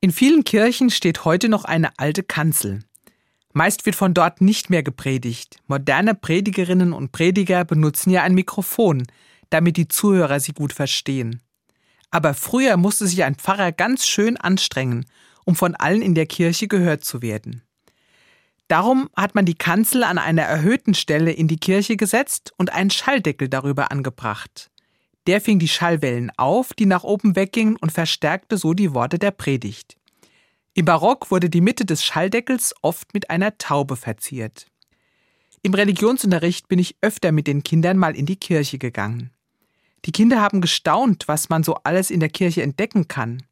In vielen Kirchen steht heute noch eine alte Kanzel. Meist wird von dort nicht mehr gepredigt. Moderne Predigerinnen und Prediger benutzen ja ein Mikrofon, damit die Zuhörer sie gut verstehen. Aber früher musste sich ein Pfarrer ganz schön anstrengen, um von allen in der Kirche gehört zu werden. Darum hat man die Kanzel an einer erhöhten Stelle in die Kirche gesetzt und einen Schalldeckel darüber angebracht. Der fing die Schallwellen auf, die nach oben weggingen und verstärkte so die Worte der Predigt. Im Barock wurde die Mitte des Schalldeckels oft mit einer Taube verziert. Im Religionsunterricht bin ich öfter mit den Kindern mal in die Kirche gegangen. Die Kinder haben gestaunt, was man so alles in der Kirche entdecken kann.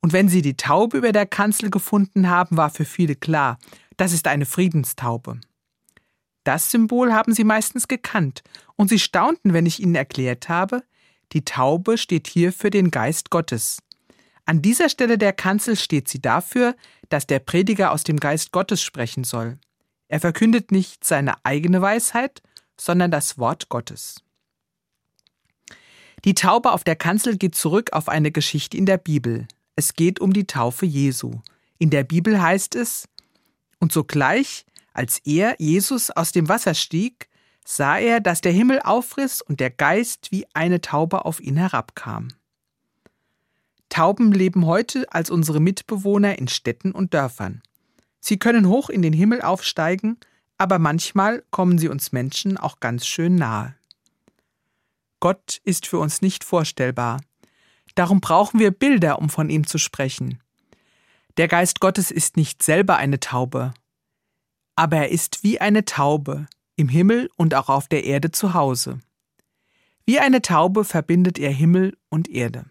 Und wenn sie die Taube über der Kanzel gefunden haben, war für viele klar, das ist eine Friedenstaube. Das Symbol haben sie meistens gekannt, und sie staunten, wenn ich ihnen erklärt habe, die Taube steht hier für den Geist Gottes. An dieser Stelle der Kanzel steht sie dafür, dass der Prediger aus dem Geist Gottes sprechen soll. Er verkündet nicht seine eigene Weisheit, sondern das Wort Gottes. Die Taube auf der Kanzel geht zurück auf eine Geschichte in der Bibel. Es geht um die Taufe Jesu. In der Bibel heißt es, und sogleich, als er, Jesus, aus dem Wasser stieg, sah er, dass der Himmel aufriss und der Geist wie eine Taube auf ihn herabkam. Tauben leben heute als unsere Mitbewohner in Städten und Dörfern. Sie können hoch in den Himmel aufsteigen, aber manchmal kommen sie uns Menschen auch ganz schön nahe. Gott ist für uns nicht vorstellbar. Darum brauchen wir Bilder, um von ihm zu sprechen. Der Geist Gottes ist nicht selber eine Taube, aber er ist wie eine Taube, im Himmel und auch auf der Erde zu Hause. Wie eine Taube verbindet er Himmel und Erde.